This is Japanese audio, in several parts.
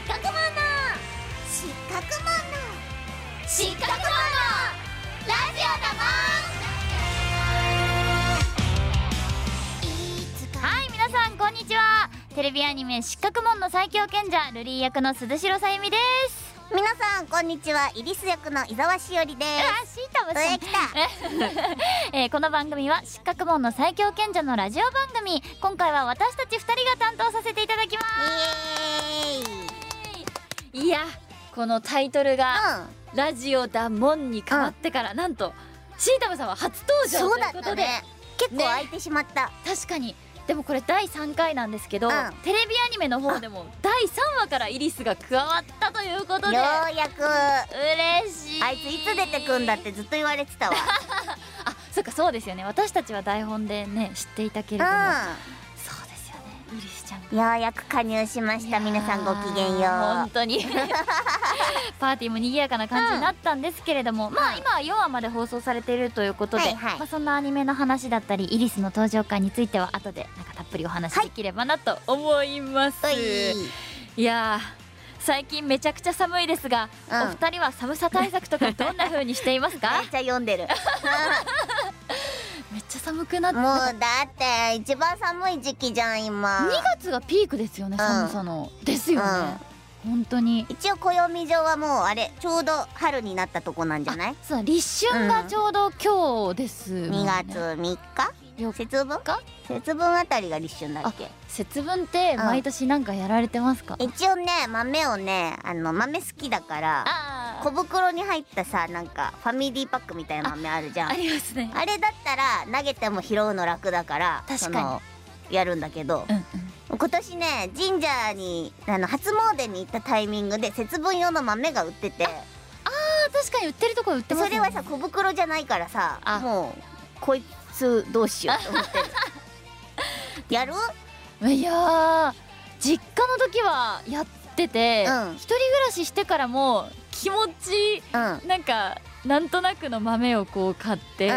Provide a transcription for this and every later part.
失格者失格者失格者ラジオだもんはい皆さんこんにちは。テレビアニメ失格門の最強賢者ルリー役の鈴代さゆみです。皆さんこんにちはイリス役の伊沢しおりです。あシータムさん上来た。えーこの番組は失格門の最強賢者のラジオ番組。今回は私たち2人が担当させていただきますいやこのタイトルがうラジオだもんに変わってから、なんとシータムさんは初登場ということで、たね。結構空いてしまった、確かに。でもこれ第3回なんですけど、うん。テレビアニメの方でも第3話からイリスが加わったということでようやく。嬉しい。あいついつ出てくんだってずっと言われてたわ。あそっかそうですよね。私たちは台本でね知っていたけれども、うんようやく加入しました。皆さんごきげんよ本当に。パーティーも賑やかな感じになったんですけれども、まあうん今は4話まで放送されているということで、はいはい。まあ、そんなアニメの話だったりイリスの登場回については後でなんかたっぷりお話しできればなと思います、うい。いやー最近めちゃくちゃ寒いですが、うん。お二人は寒さ対策とかどんな風にしていますか？めっちゃ読んでる めっちゃ寒くなって。もうだって一番寒い時期じゃん今。2月がピークですよね寒さの、ですよね、本当に。一応暦上はもうあれちょうど春になったとこなんじゃない？そう立春がちょうど今日ですもん2ね、月3日？よ節分？か？節分あたりが立春だっけ？節分って毎年なんかやられてますか、一応ね豆をねあの豆好きだからあ小袋に入ったさなんかファミリーパックみたいな豆あるじゃん。ありますね。あれだったら投げても拾うの楽だから確かに。やるんだけどうんうん。今年ね神社にあの初詣に行ったタイミングで節分用の豆が売ってて。あ確かに売ってるとこ売ってますそれはさ小袋じゃないからさあ。もうこいつどうしようと思ってる やる？いやー実家の時はやってて、うん。一人暮らししてからも気持ちうん。なんかなんとなくの豆をこう買って、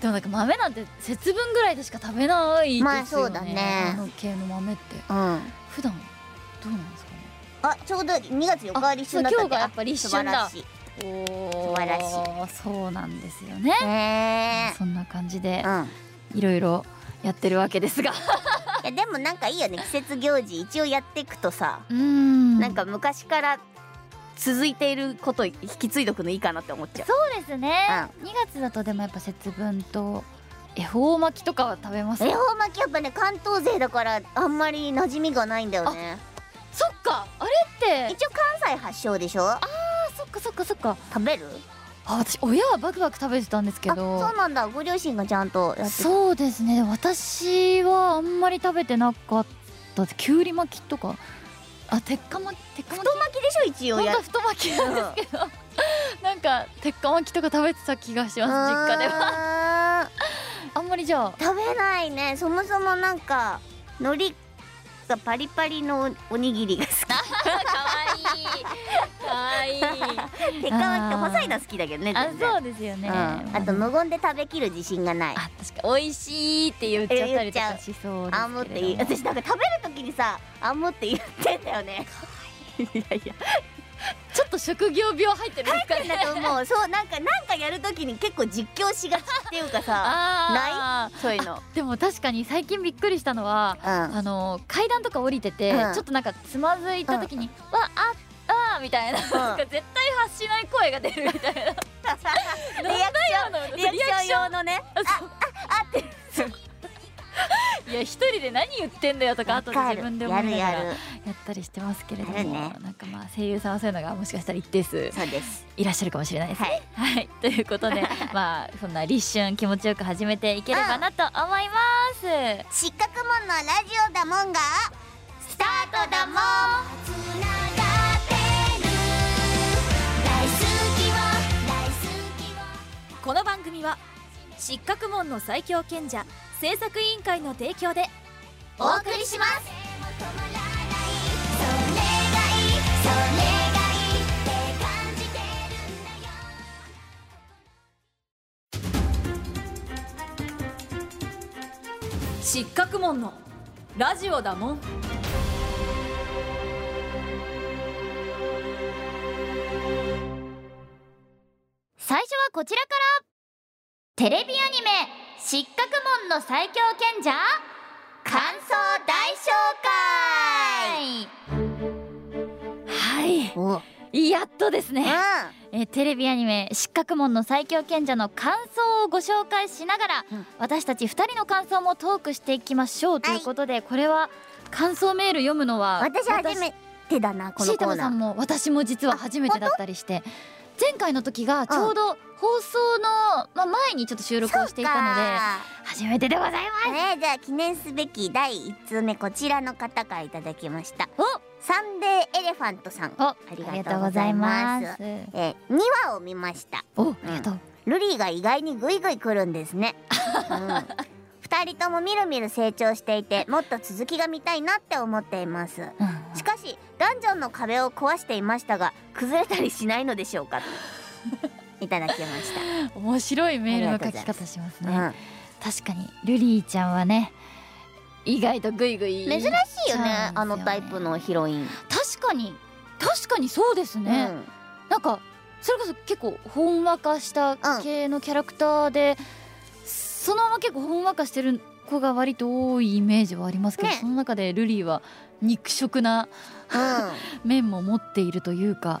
でもなんか豆なんて節分ぐらいでしか食べないですよねまあそうだね。あの系の豆って。うん。うん普段どうなんですかね？あちょうど2月4日は立春だった今日がやっぱ立春だ。素晴らしい。お素晴らしい。そうなんですよね。ねそんな感じでえうんいろいろやってるわけですが。いやでもなんかいいよね。季節行事一応やっていくとさ、うーん。なんか昔から続いていること引き継いどくのいいかなって思っちゃう。そうですね、2月だとでもやっぱ節分と恵方巻きとかは食べます恵方巻きやっぱね関東勢だからあんまり馴染みがないんだよね。そっか。あれって一応関西発祥でしょ？あそっかそっかそっか。食べる？あ私親はバクバク食べてたんですけあどそうなんだ。ご両親がちゃんとやってそうですね。私はあんまり食べてなかった。きゅうり巻きとか。あ鉄火巻き鉄火巻太巻きでしょ一応。本当は太巻きなんですけど、なんか鉄火巻きとか食べてた気がします実家では。はあんまりじゃあ。食べないね。そもそもなんか海苔がパリパリのおにぎりが好き。かわいいかわい。い鉄火巻きって細いの好きだけどねあそうですよね、うん、あと無言で食べきる自信がない。あ確か美味しいって言っちゃったりとかしそうあんもって言う。私なんか食べる時にさあんもって言ってんだよね。いやいや。ちょっと職業病入ってるんですかね。だと思う。そうなんかなんかやる時に結構実況しがちっていうかさ あそういうの。ーでも確かに最近びっくりしたのはうん。あの階段とか降りてて、うん。ちょっとなんかつまずいた時に「わああ」みたいな,、なんか絶対発しない声が出るみたいな。リアクションリアクション用のね。あそうあって。いや一人で何言ってんだよとか後でわかる。自分で思いながらややったりしてますけれども、ね。なんかまあ声優さんはそういうのがもしかしたら一定数そうです。いらっしゃるかもしれないですね。はい。はい、ということでまあそんな立春気持ちよく始めていければなと思います。失格門のラジオだもんがスタートだもんこの番組は失格門の最強賢者制作委員会の提供でお送りします。失格門のラジオだもんこちらから。テレビアニメ「失格門の最強賢者」感想大紹介。はい。お。やっとですうね、ん。えーテレビアニメ「失格門の最強賢者」の感想をご紹介しながら、うん。私たち2人の感想もトークしていきましょうということで、これは感想メール読むのは私初めてだなこシータのコーナー。マさんも私も実は初めてだったりして前回の時がちょうど放送の、まあ、前にちょっと収録をしていたので初めてでございます。ねじゃあ記念すべき第1通目こちらの方からいただきました。お！サンデーエレファントさん。お！ありりがとうございます。えー、2話を見ました。お！ありがとう、ルリーが意外にグイグイ来るんですね、うん、2人ともみるみる成長していてもっと続きが見たいなって思っています。うんしかしダンジョンの壁を壊していましたが崩れたりしないのでしょうか？いただきまし面白いメールの書き方しますた、ね、確かにルリーちゃんはね意外とグイグイ。うん、珍しいよねあのタイプのヒロイン、確かに確かにそうですね、うん。なんかそれこそ結構ほんわかした系のキャラクターで、そのまま結構ほんわかしてる子が割と多いイメージはありますけど、ね。その中でルリーは肉食な 面も持っているというか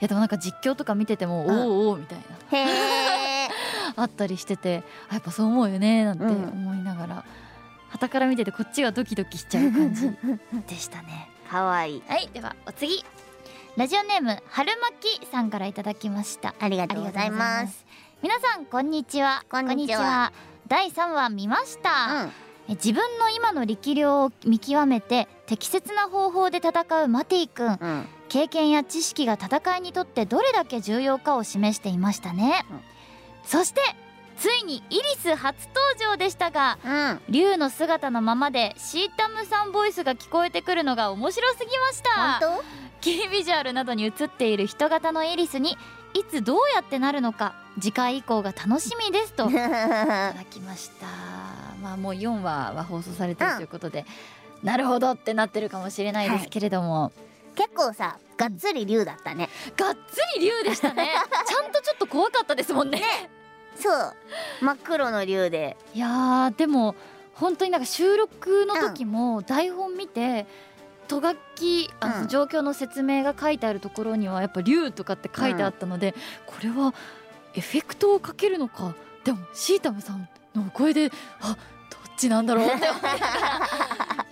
いやでもなんか実況とか見てても、ん。おおおみたいな あったりしててあやっぱそう思うよねなんてうん。思いながら、傍から見ててこっちがドキドキしちゃう感じ でしたね。かわいい。はいではお次。ラジオネーム春巻さんからいただきました。ありがとうございます皆さんこんにちは。こんにちは。第3話見ました、うん。え自分の今の力量を見極めて適切な方法で戦うマティ君。うん。経験や知識が戦いにとってどれだけ重要かを示していましたね、うん。そしてついにイリス初登場でしたがうん。竜の姿のままでシータムさんボイスが聞こえてくるのが面白すぎました。本キービジュアルなどに映っている人型のイリスにいつどうやってなるのか次回以降が楽しみですと。い当ただきました。まあもう4話は放送されてるということで、なるほどってなってるかもしれないですけれども、結構さがっつり竜だったね。がっつり竜でしたね。ちゃんとちょっと怖かったですもんね。そう。真っ黒の竜で。いやーでも本当になんか収録の時も台本見て、とがきあのうん。状況の説明が書いてあるところにはやっぱ竜とかって書いてあったので、これはエフェクトをかけるのか？でもシータムさんのお声であどっちなんだろうって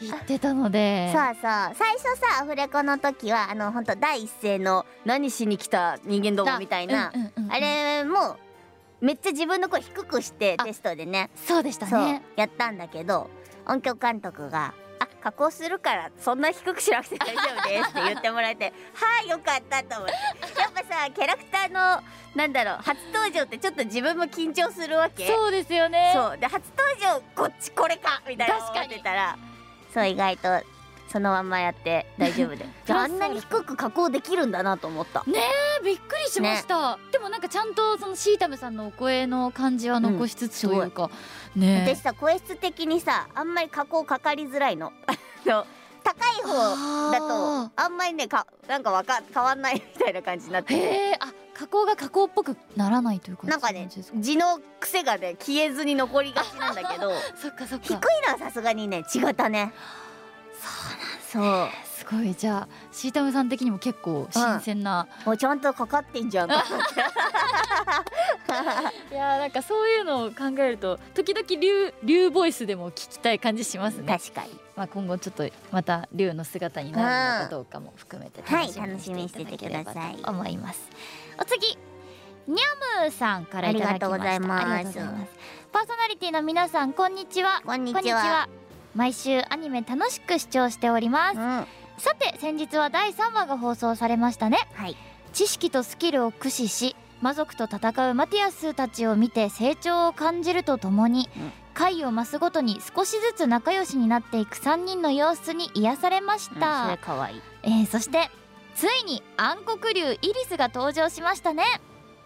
言ってたので。そうそう。最初さアフレコの時はあの本当第一声の何しに来た人間どもみたいな、うんうんうんうん。あれもめっちゃ自分の声低くしてあテストでね。そうでしたね。やったんだけど音響監督が「あ加工するからそんな低くしなくて大丈夫です」って言ってもらえて「はいよかった」と思ってやっぱさキャラクターのなんだろう初登場ってちょっと自分も緊張するわけ。そうですよね。そう。で初登場こっちこれかみたいな思ってたらそう意外とそのまんまやって大丈夫で。じゃああんなに低く加工できるんだなと思った。ねえびっくりしました、でもなんかちゃんとそのシータムさんのお声の感じは残しつつというか、ねえ。私さ声質的にさあんまり加工かかりづらいの。高い方だとあんまりねかなんかわか変わんないみたいな感じになってて。へえあ加工が加工っぽくならないというかなんかね字の癖がね消えずに残りがちなんだけど。そっかそっか。低いのはさすがにね違ったねそう。すごい。じゃあシータムさん的にも結構新鮮な、そうもうちゃんとかかってんじゃん。いやーなんかそういうのを考えると時々竜竜ボイスでも聞きたい感じしますね、確かに。まあ、今後ちょっとまた竜の姿になるのかどうかも含めてはい楽しみにしていただければと思いますお次ニャムさんからいただきました。ありがとうございます。ありがとうございます。パーソナリティの皆さんこんにちは。こんにちは毎週アニメ楽しく視聴しております。うん。はさて先日は第3話が放送されましたね。い。知識とスキルを駆使し魔族と戦うマティアスたちを見て成長を感じるとともに、うん。回を増すごとに少しずつ仲良しになっていく3人の様子に癒されましうんそえーそしてついに暗黒竜イリスが登場しましたね、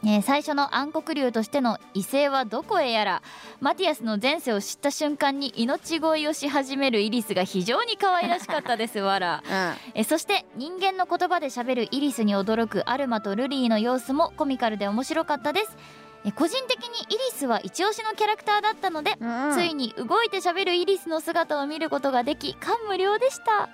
えー最初の暗黒竜としての異性はどこへやらマティアスの前世を知った瞬間に命乞いをし始めるイリスが非常に可愛らしかったですわら。うん。えそして人間の言葉で喋るイリスに驚くアルマとルリーの様子もコミカルで面白かったです。え個人的にイリスは一押しのキャラクターだったので、うん。ついに動いて喋るイリスの姿を見ることができ感無量でした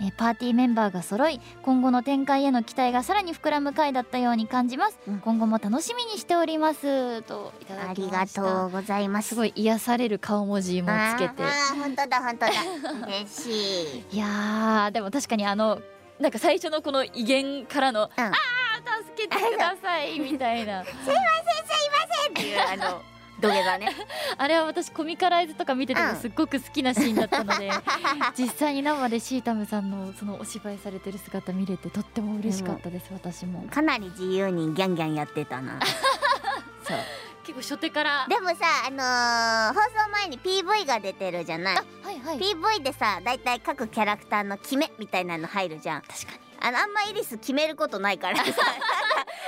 えパーティーメンバーが揃い今後の展開への期待がさらに膨らむ回だったように感じます、うん。今後も楽しみにしておりますとありがとうございます。すごい癒される顔文字もつけて。あー本当だ本当だ。嬉しい。いやーでも確かにあのなんか最初のこの威厳からの「うん。あー助けてください」みたいな。っていうあの土下座ね。あれは私コミカライズとか見ててもうん。すっごく好きなシーンだったので、実際に生でシータムさんのそのお芝居されてる姿見れてとっても嬉しかったです、私も。かなり自由にギャンギャンやってたな。そう。結構初手から。でもさあのー放送前に PV が出てるじゃない？あはいはい。PV でさだいたい各キャラクターの決めみたいなの入るじゃん。確かに。あのあんまイリス決めることないからさ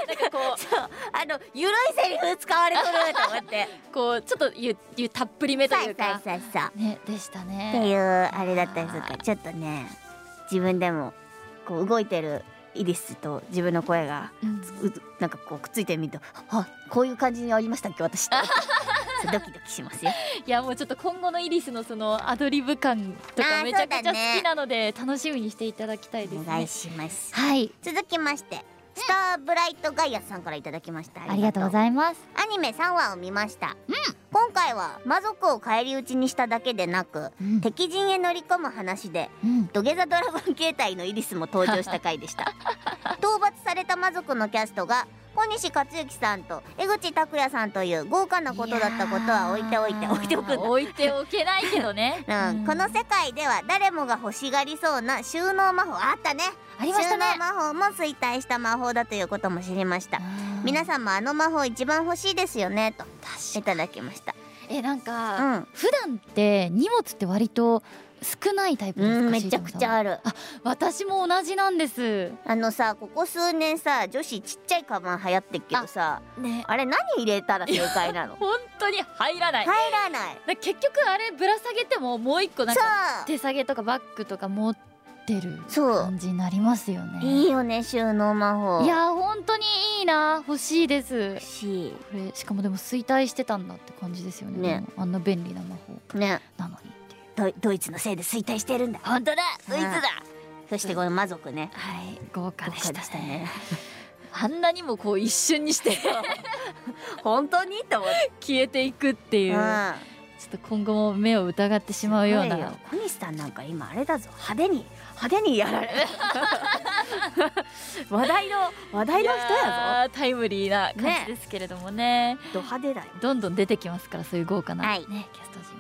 なんかこ そうあのゆるいセリフ使われとると思って。う こうちょっとゆゆたっぷりめというか。さあさあさあねでしたってねいうあれだったりするからちょっとね自分でもこう動いてるイリスと自分の声がうん。うなんかこうくっついてみるとあこういう感じにありましたっけ私って。そうドキドキしますよ。いやもうちょっと今後のイリスのそのアドリブ感とかめちゃくちゃ好きなので楽しみにしていただきたいですお願いねします。はい。続きましてスターブライトガイアさんからいただきました。ありがとうごいざいます。アニメ3話を見ました、今回は魔族を返り討ちにしただけでなく、うん。敵陣へ乗り込む話でうん。土下座ドラゴン形態のイリスも登場した回でした。討伐された魔族のキャストが小西克幸さんと江口拓也さんという豪華なことだったことは置いておいて置いておく置いておけないけどね。うん、この世界では誰もが欲しがりそうな収納魔法。あったね。ありましたね。収納魔法も衰退した魔法だということも知りました。皆さんもあの魔法一番欲しいですよねといただきました。えなんうか、ん、普段って荷物って割と少ないタイプですか、うん、めちゃくちゃある。私も同じなんです。あのさここ数年さ女子ちっちゃいカバン流行ってっけどさね。あれ何入れたら正解なの？本当に入らない、入らない。だ結局あれぶら下げてももう一個なんそかう。手提げとかバッグとか持ってるそう。感じになりますよね。いいよね収納魔法。いや本当にいいな。欲しいです。欲しい。これしかもでも衰退してたんだって感じですよね。ね。あんな便利な魔法。ね。なのに。っていうドイドイツのせいで衰退してるんだ。本当だ。ドイツだ。そしてこの魔族ね。はい。豪華でした。ね。あんなにもこう一瞬にして。本当に？と思って。消えていくっていう、うん。ちょっと今後も目を疑ってしまうような。小西さんなんか今あれだぞ。派手に派手にやられ 話題の話題の人ややータイムリーな感じですけれどもね。ぞド派手だよ。どんどん出てきますからそういう豪華な、はい。ね、キャスト陣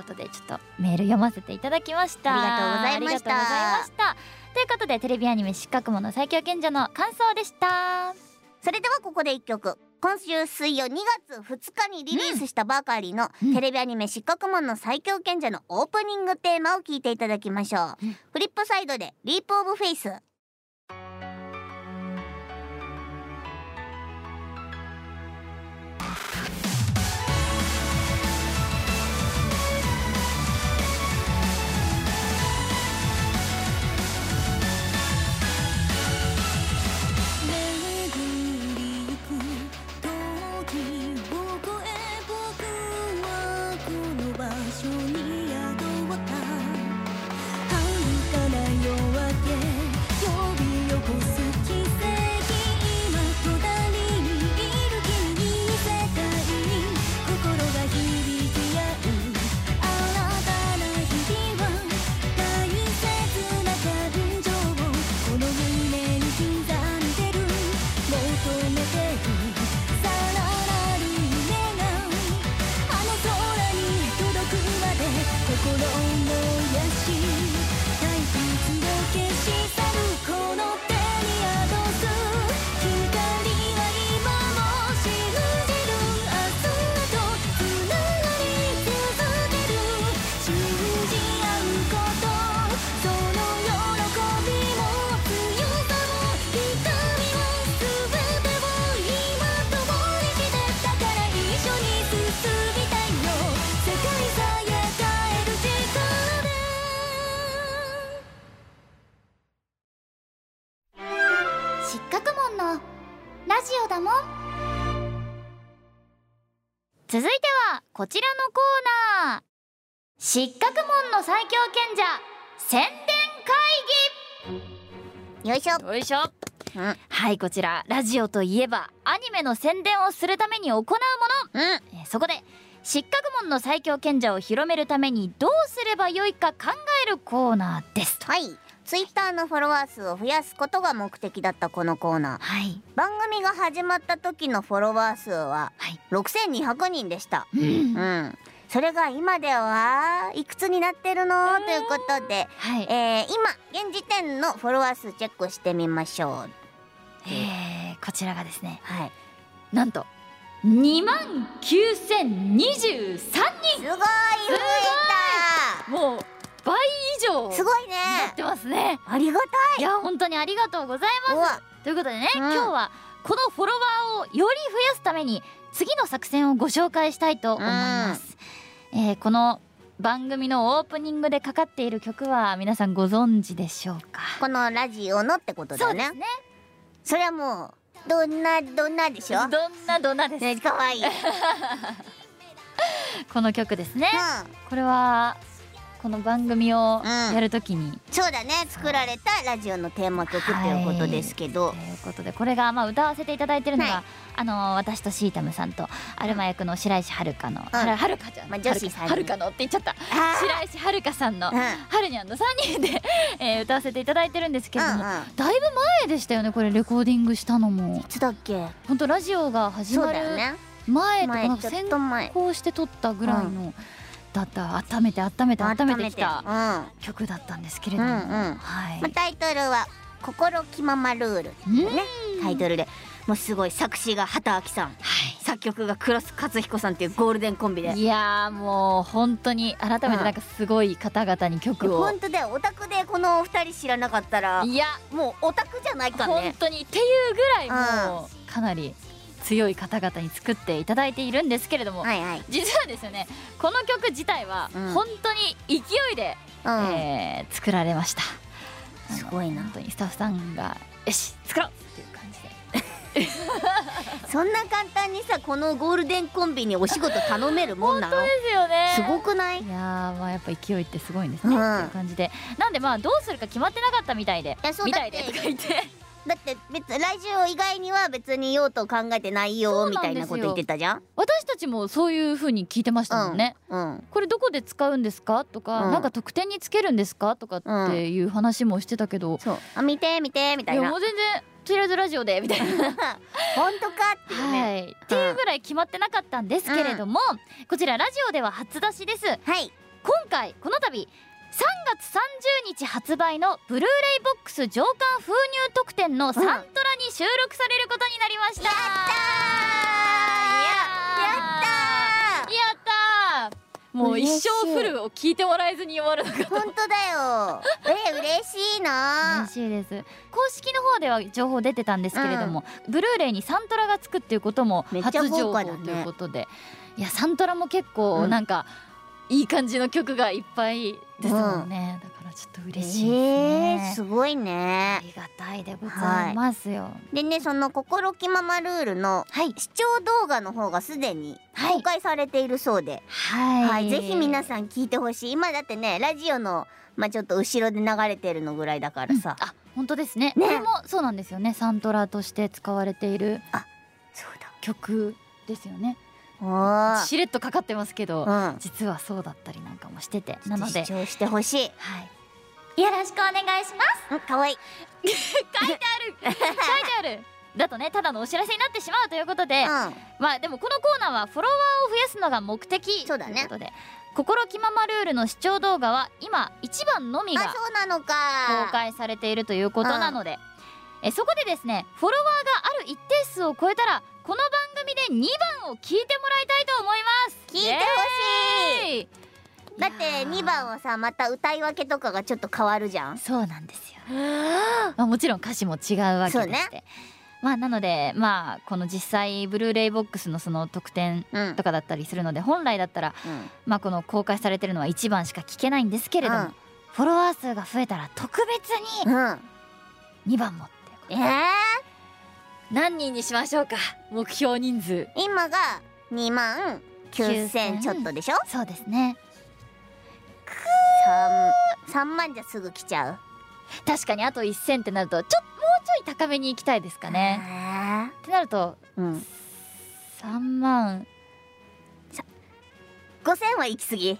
ことでちょっとメール読ませていただきました。ありがとうございました。ということでテレビアニメ「失格紋の最強賢者」の感想でした。それではここで一曲。今週水曜2月2日にリリースしたばかりの、うん。テレビアニメ「失格紋の最強賢者」のオープニングテーマを聞いていただきましょう、うん。フリップサイドで「リープオブフェイス」失格門の最強賢者宣伝よいしょ。会議よいしょ。うん。はいこちらラジオといえばアニメの宣伝をするために行うもの、うん。えーそこで失格門の最強賢者を広めるためにどうすればよいか考えるコーナーです。はい。ツイッターのフォロワー数を増やすことが目的だったこのコーナー。はい。番組が始まった時のフォロワー数ははい。6200人でした。うん。うんそれが今ではいくつになってるの？ということで、はい。えー、今現時点のフォロワー数チェックしてみましょう。えーこちらがですね。はい。なんと2万9023すごい増えもう倍以上。たすごいね。なってますね。ありがい。や本当にありがとうございうまわ。すということでね、うん。今日はこのフォロワーをより増やすために次の作戦をご紹介したいと思います、えーこの番組のオープニングでかかっている曲は皆さんご存知でしょうか？このラジオのってことだよねね。それはもうどんなどんなでしょどんなどんなです、ねかわい。い、うん、この曲ですね。これはこの番組をうん。やるときに、そうだね。作られたラジオのテーマ曲っていうことですけど、ということでこれがまあ歌わせていただいてるのが、はい。あのー私とシータムさんとアルマ役の白石遥の、はるはるかちゃん、まあ女子はるかのって言っちゃった。あ白石遥かさんのーうん。はるにゃんの3人で、えー歌わせていただいてるんですけれども、うんうん。だいぶ前でしたよねこれレコーディングしたのも。いつだっけ？本当ラジオが始まるだよね。前とか先行して撮ったぐらいの、だった温めて温めて温めてきた曲だったんですけれども、うんうん。はい、まあ、タイトルは「心気ままルール」ねタイトルでもうすごい作詞が畑明さん。は作曲が黒須克彦さんっていうゴールデンコンビで。い、いやーもう本当に改めてなんかすごい方々に曲を、本当だよオタクでこのお二人知らなかったらいや。もうオタクじゃないか本ね当にっていうぐらいもうかなり強い方々に作っていただいているんですけれども、はいはい。実はですねこの曲自体はうん。本当に勢いで、うん、えー作られました。すごいな。本当にスタッフさんがよし作ろうっていう感じで。そんな簡単にさこのゴールデンコンビにお仕事頼めるもんなの？ですよね。すごくない？いやーまあやっぱ勢いってすごいんですね、うん。っていう感じで。なんでまあどうするか決まってなかったみたいでいやそうみたいでとか言ってだって別ラジオ以外には別に用途考えてないよみたいなこと言ってたじゃん？私たちもそういう風に聞いてましたもんね、うんこれどこで使うんですか？とか、うん。なんか特典につけるんですか？とかっていう話もしてたけど、そう。あ見て見てみたいな。いやもう全然とりあえずラジオでみたいな。本当か？っていうね。はい、っていうぐらい決まってなかったんですけれども、こちらラジオでは初出しです。はい。今回この度3月30日発売のブルーレイボックス上巻封入特典のサントラに収録されることになりました、やったー。やったー。もう一生フルを聞いてもらえずに終わるのかと。本当だよ。え嬉しいな。嬉しいです。公式の方では情報出てたんですけれども、ブルーレイにサントラがつくっていうことも初情報ということで、いやサントラも結構うんなん。か、いい感じの曲がいっぱいですもんね、だからちょっと嬉しいですね、えー、すごいあねりがたいでございますよ。でねその心気ままルールのはい。視聴動画の方がすでにはい。公開されているそうで、はい、はいぜひ皆さん聞いてほしい。今だってねラジオのまあちょっと後ろで流れてるのぐらいだからさ、あ本当ですね。ね。これもそうなんですよね。サントラとして使われているそうだ。曲ですよねしれっとかかってますけど、うん。実はそうだったりなんかもしてて。なので。視聴してほしい。はい。よろしくお願いします。うんかわいい。書いてある。書いてある。だとねただのお知らせになってしまうということで、うん。まあでもこのコーナーはフォロワーを増やすのが目的ということで心気ままルールの視聴動画は今一番のみが公開されているということなので、えそこでですねフォロワーがある一定数を超えたらこの番組で2番を聞いてもらいたいと思います。聞いてほしい。だって2番はさまた歌い分けとかがちょっと変わるじゃん。そうなんですよ、まあ、もちろん歌詞も違うわけでそうして、まあなのでまあこの実際ブルーレイボックスのその特典うん。とかだったりするので本来だったらうん。まあこの公開されてるのは1番しか聞けないんですけれども、うん。フォロワー数が増えたら特別にうん。2番もっていうえー、何人にしましょうか？目標人数。今が2万9000ちょっとでしょ？そうですね。3, 3万じゃすぐ来ちゃう？確かにあと1000ってなるとちょもうちょい高めに行きたいですかね。ねってなるとうん。3万。5000は行き過ぎ。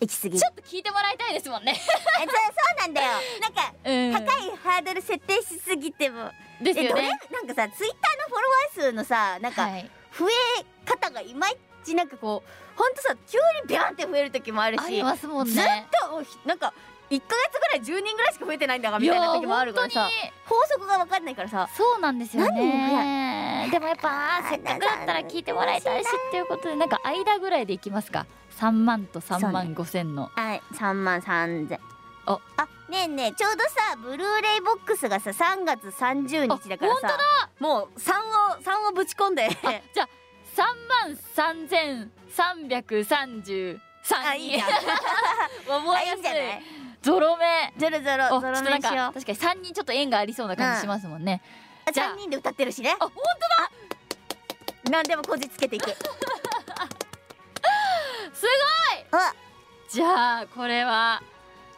行き過ぎ。ちょっと聞いてもらいたいですもんね。えそうそうなんだよ。なんかうん。高いハードル設定しすぎてもですよね。なんかさツイッターのフォロワー数のさなんかはい。増え方がいまいちなんかこうほんとさ急にビャンって増える時もあるしありますもんずっねとなんか1ヶ月ぐらい10人ぐらいしか増えてないんだからみたいな時もあるからさ法則が分かんないからさそうなんですよね。でもやっぱ せっかくだったら聞いてもらいたいしっていうことでなんか間ぐらいでいきますか？3万と3万5千の。はい。3万3000ああねえねえちょうどさブルーレイボックスがさ3月30日だからあ本当さもう3を3をぶち込んで。あじゃあ3万3333あいいじゃん。覚えやあいいんじゃない？すい。ゾロ目。ゾロゾロおゾロ目しよう。確かに3人ちょっと縁がありそうな感じしますもんね、じゃあ。3人で歌ってるしね。あ本何でもこじつけていく すあ。じゃあこれは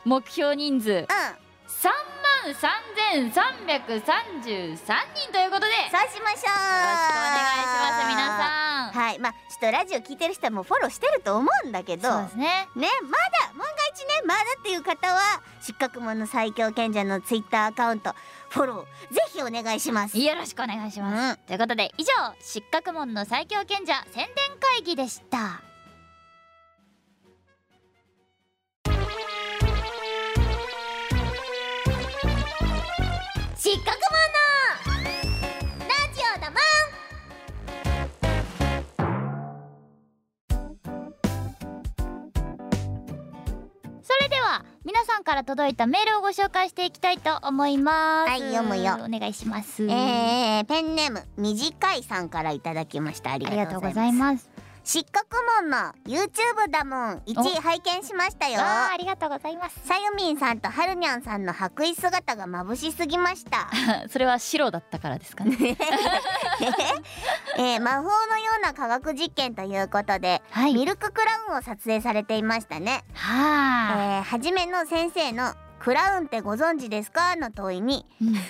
目標人数。うん。3万3333人ということで。よろしくおそうしましょう。願いします皆さんはい。まあちょっとラジオ聞いてる人はもうフォローしてると思うんだけど。そうですね。ねまだ万が一ねまだっていう方は失格者の最強賢者のツイッターアカウントフォローぜひお願いします。よろしくお願いします、ということで以上失格門の最強賢者宣伝会議でした失格者のラジオだもん。それでは皆さんから届いたメールをご紹介していきたいと思います。はい読むよ。お願いします、えー、ペンネーム短いさんからいただきました。ありがとうございます失格門の YouTube だもん1お位拝見しましたよ。わあありがとうございます。さゆみんさんとはるにゃんさんの白衣姿が眩しすぎました。それは白だったからですかね。えー、魔法のような科学実験ということで、はい。ミルククラウンを撮影されていましたね、えはあ、ー、はじめの先生のクラウンってご存知ですか？の問いに。うん。さ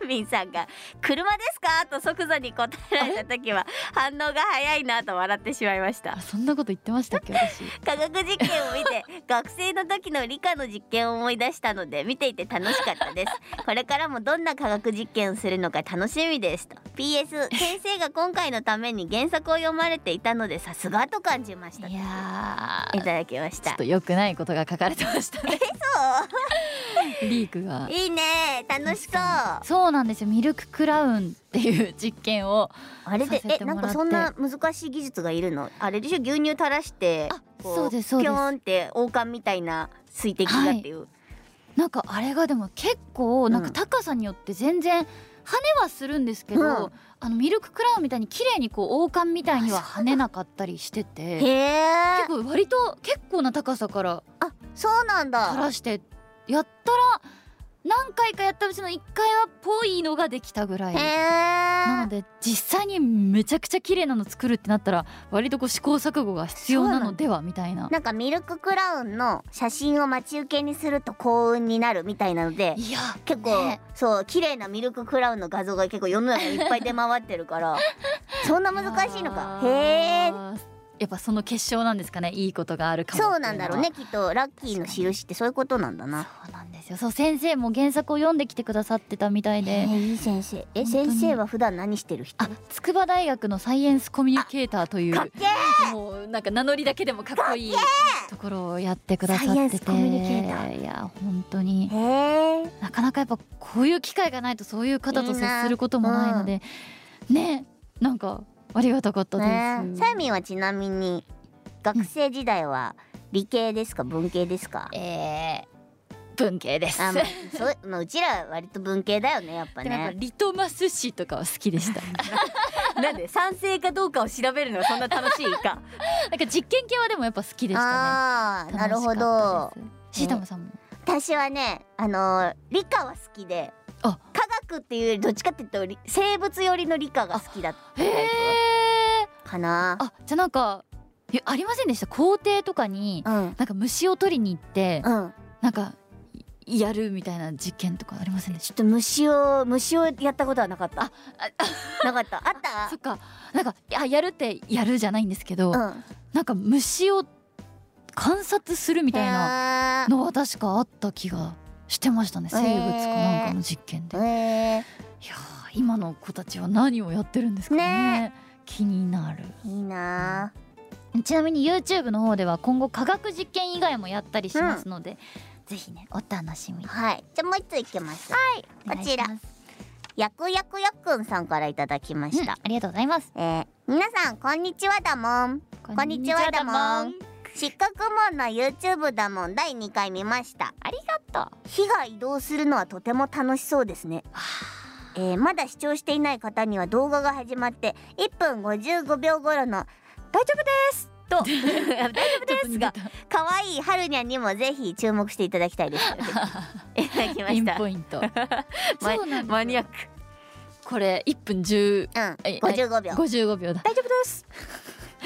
ゆみんさん。が車ですか？と即座に答えられた時は反応が早いなと笑ってしまいました。あそんなこと言ってましたっけ私？科学実験を見て学生の時の理科の実験を思い出したので見ていて楽しかったです。これからもどんな科学実験をするのか楽しみですと。PS 先生が今回のために原作を読まれていたのでさすがと感じましたいやー。いただきましちょったと良くないことが書かれてましたね リークが。いいね。楽しそう。あそうなんですよ。ミルククラウンっていう実験をれでえなんかそんな難しい技術がいるの？あれでしょ？牛乳垂らしてそうですそうです。ピョーンって王冠みたいな水滴がっていう、なんかあれがでも結構なんか高さによって全然跳ねはするんですけど、うん。あのミルククラウンみたいに綺麗にこう王冠みたいには跳ねなかったりしてへてえ結構割と結構な高さからあそうなん垂だらしてやったら何回かやったうちの1回はぽいのができたぐらい。なので実際にめちゃくちゃ綺麗なの作るってなったら割とこう試行錯誤が必要なのではみたいな。なんかミルククラウンの写真を待ち受けにすると幸運になるみたいなのでいや結構、ね。そう綺麗なミルククラウンの画像が結構世の中にいっぱい出回ってるから そんな難しいのか。へええやっぱその結晶なんですかね。いいことがあるかもそうなんだろうね。きっとラッキーの印ってそういうことなんだな。そうなんですよ。そう先生も原作を読んできてくださってたみたいえでーいい先生。え先生は普段何してる人？あ筑波大学のサイエンスコミュニケーターというもうなんか名乗りだけでもかっこいいところをやってくださサイエっててンスコミュニケーター。いや本当に。なかなかやっぱこういう機会がないとそういう方と接することもないので。ねなんかありがたかったです、ね。サイミンはちなみに学生時代は理系ですか？文系ですか？えー、文系です。あ、まあ、そうまあうちらは割と文系だよねやっぱね。リトマス紙とかは好きでした。なんで賛成かどうかを調べるのがそんな楽しいか？なんか実験系はでもやっぱ好きでしたね。ああなるほど。シータマさんも？私はねあのー理科は好きであ。科学っていうよりどっちかっていうとり生物寄りの理科が好きだったへかかな。あじゃあなんかいやありませんでした？校庭とかにうん。なんか虫を取りに行ってうん。なんかいやるみたいな実験とかありませんでしちょっと虫を虫をやったことはなかった。あなかった？あった？たそっか。なんかいややるってやるじゃないんですけど、うん。なんか虫を観察するみたいななのは確かあった気がしてましたね生物かなんかの実験で、いやえー今の子たちは何をやってるんですかね。ね。気になる。ー、いいな。ちなみに YouTube の方では今後科学実験以外もやったりしますので、ぜひねお楽しみに。はい。じゃあもう一ついきます。はい。こちら。やくやくやっくんさんからいただきました、うん。ありがとうございます。えー、皆さん。こんにちはだもん。こんにちはだもん失格門の YouTube だもん。第2回見ました。ありがとう。火が移動するのはとても楽しそうですね。えー、まだ視聴していない方には動画が始まって1分55秒頃の「大丈夫です!」と「大丈夫です」が可愛いはるにゃんにもぜひ注目していただきたいです。いただきまピンしたポイント。マニアック。これ1分10うん。え55秒。55秒だ。大丈夫です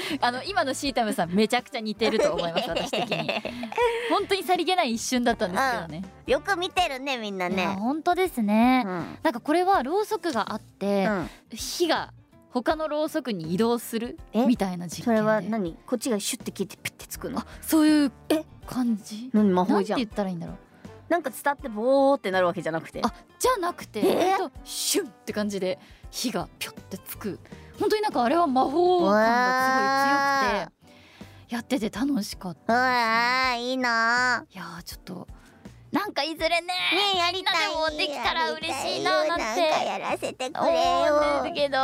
あの今のシータムさんめちゃくちゃ似てると思います私的に。本当にさりげない一瞬だったんですけどね、よく見てるねみんなね。本当ですね、うん。なんかこれはろうそくがあって、うん。火が他のろうそくに移動するえ？みたいな実それは何？こっちがシュッて切ってピッてつくの？あそういうえ？感じ？何？魔法じゃん。言ったらいいんだろう。なんか伝ってボーってなるわけじゃなくて。あじゃなくて、え？ーシュンって感じで火がピョってつく本当になんかあれは魔法感がすごい強くてやってて楽しかった。うわーいいな。いやーちょっとなんかいずれねねやりたいでもできたら嬉しいななんてやらせてく思れようんですけど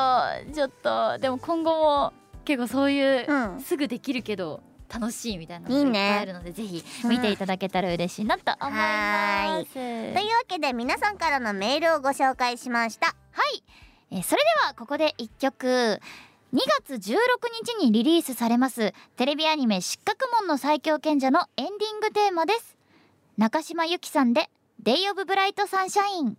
ちょっとでも今後も結構そういう、うんすぐできるけど楽しいみたいなのがあるのでぜひ見ていただけたら嬉しいなと思います。というわけで皆さんからのメールをご紹介しました。はい、えーそれではここで一曲。2月16日にリリースされます。テレビアニメ「失格紋の最強賢者」のエンディングテーマです。中島由貴さんで「 Day of Bright Sunshine」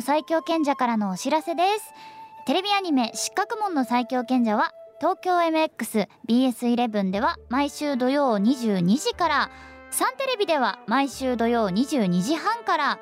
の最強賢者からのお知らせです。テレビアニメ失格門の最強賢者は東京 MXBS11 では毎週土曜22時からサンテレビでは毎週土曜22時半から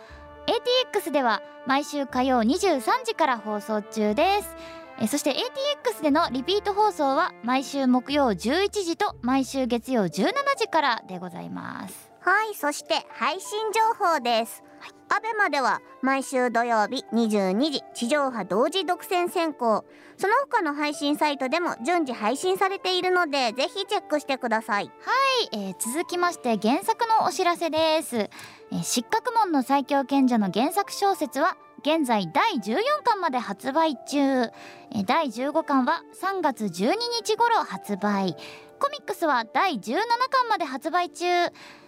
ATX では毎週火曜23時から放送中です。えそして ATX でのリピート放送は毎週木曜11時と毎週月曜17時からでございます。はいそして配信情報です、アベマでは毎週土曜日22時地上波同時独占先行その他の配信サイトでも順次配信されているのでぜひチェックしてください。はい、えー続きまして原作のお知らせです、えー失格門の最強賢者の原作小説は現在第14巻まで発売中。えー第15巻は3月12日頃発売。コミックスは第17巻まで発売中。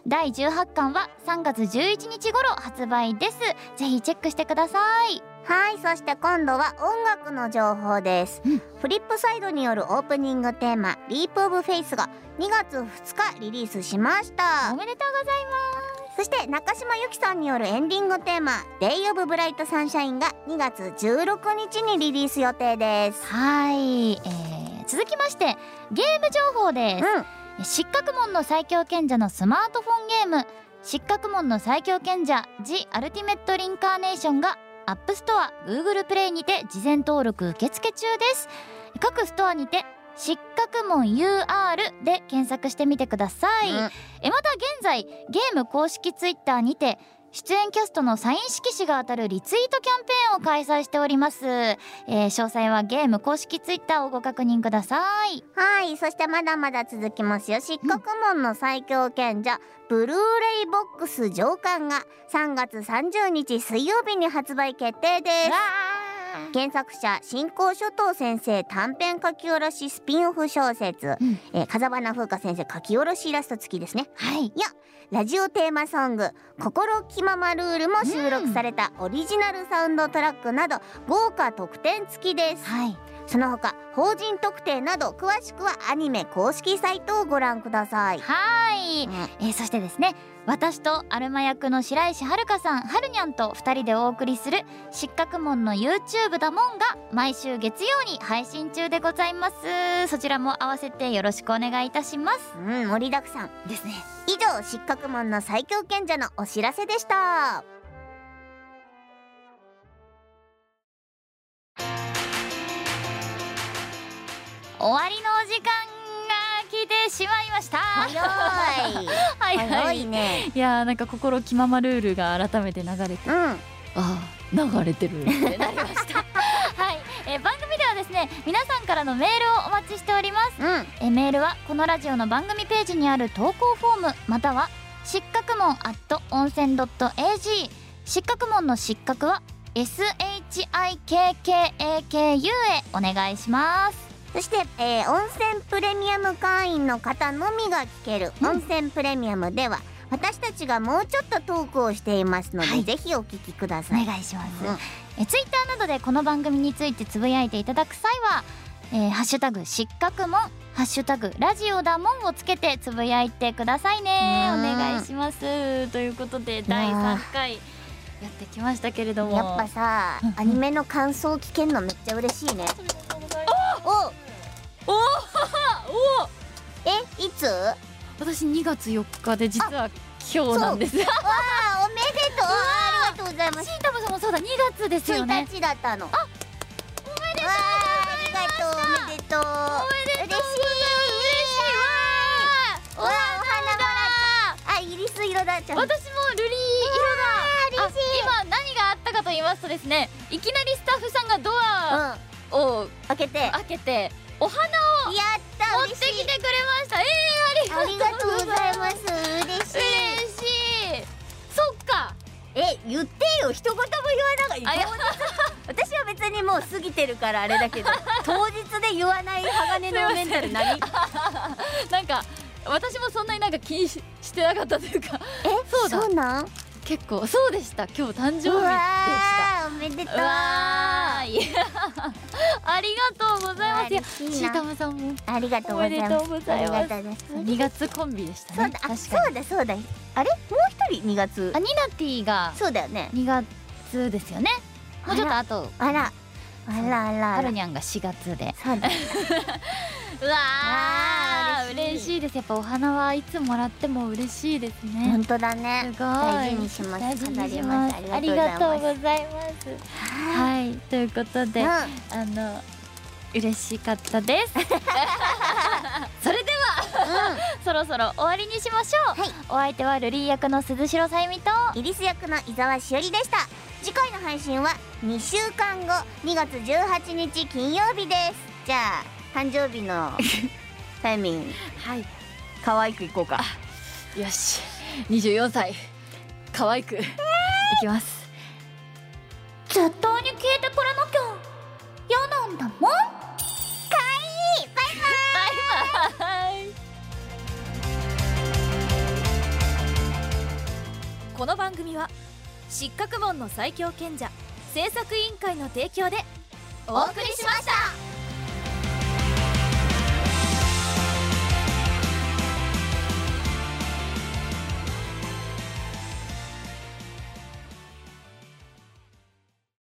第18巻は3月11日頃発売です。ぜひチェックしてください。はいそして今度は音楽の情報です、うん。 fripSide によるオープニングテーマ「リープ・オブ・フェイス」が2月2日リリースしました。おめでとうございまそして中島由貴さんによるエンディングテーマ「 Day of Bright Sunshine」が2月16日にリリース予定です。すはい、えー、続きましてゲーム情報です。うん。失格紋の最強賢者のスマートフォンゲーム。失格紋の最強賢者 The Ultimate Reincarnation が App Store Google プレイにて事前登録受付中です。各ストアにて失格門 UR で検索してみてください、うん。えまた現在ゲーム公式ツイッターにて出演キャストのサイン色紙が当たるリツイートキャンペーンを開催しております、えー詳細はゲーム公式ツイッターをご確認ください。はいそしてまだまだ続きますよ。失格門の最強賢者、ブルーレイボックス上巻が3月30日水曜日に発売決定です原作者新興諸島先生短編書き下ろしスピンオフ小説、うん。えー風花風花先生書き下ろしイラスト付きですね。はい。ラジオテーマソング「心気ままルール」も収録されたオリジナルサウンドトラックなど豪華特典付きです。はいその他法人特定など詳しくはアニメ公式サイトをご覧ください、はい、うん。えーそしてですね私とアルマ役の白石遥さんはるにゃんと2人でお送りする「失格門の YouTube だもん」が毎週月曜に配信中でございます。そちらも合わせてよろしくお願いいたします。うん、盛りだくさん。ですね。以上失格門の最強賢者のお知らせでした終わりのお時間が来てしまいました。早い。はい早いね。いやーなんか心気ままルールが改めて流れて。うん。ああ流れてるってなりました。はい、えー番組ではですね皆さんからのメールをお待ちしております。うん。えーメールはこのラジオの番組ページにある投稿フォームまたは失格門 at 温泉 .ag 失格門の失格は SHIKKAKU へお願いしますそして、えー温泉プレミアム会員の方のみが聞けるうん。温泉プレミアムでは私たちがもうちょっとトークをしていますので、はい。ぜひお聞きくだおさい。願いします、うん。えツイッターなどでこの番組についてつぶやいていただく際は「えーハッシュタグ失格門」「ハッシュタグラジオだもん」をつけてつぶやいてくださいね。おうん。願いします。ということで第3回やってきましたけれども。やっぱさアニメの感想聞けんのめっちゃ嬉しいね。お。お。お。えいつ？わ私2月4日で実は今日なんです。シあおめでとう。ありがとうございます。ータムさんもそうだ。2月ですよね。1日だったの。あおめでとうありがとう。おめでとう。おめでとう嬉しい。わあ。お花もら。あイギリス色だっちゃう。私もルリー色だ。嬉しい。あ今何があったかと言いますとですねいきなりスタッフさんがドアうんを開けて。やっ開けてお花をた持ってきてくれました。えー、ありがとうございます。嬉しい。嬉しい。そっか。え言ってよ一言も言わない。あいや。私は別にもう過ぎてるからあれだけど 当日で言わない鋼のメンタル何なんか私もそんなになんか気にししてなかったというか。えそうだ。そうなん？結構そうでした。今日誕生日でした。ーおめでとう。ありがとうございます。いや嬉しいな。シーさんも。ありがとうございます。ありがとうございます。2月コンビでしたね。そうだそうだそうだ。あれ？もう一人？2月？あニナティがそうだよね。2月ですよね。もうちょっとあとあら。あらあら。はあらるにゃんが4月で。そうだ うわあーー嬉しいです。やっぱお花はいつもらっても嬉しいですね。本当だね。すごい。大事にします。ありがとうごございます。はい。ということで、あの嬉しかったです。それでは そろそろ終わりにしましょう、はい。お相手はルリー役の鈴代さゆみとイリス役の伊沢しおりでした。次回の配信は2週間後2月18日金曜日です。じゃあ誕生日の タイミング。はい。可愛くいこうか。よし。24歳。可愛くいきます。絶対に聞いてくれなきゃ。嫌なんだもん。いい。バイバイバイバイ。この番組は失格門の最強賢者制作委員会の提供でお送りしました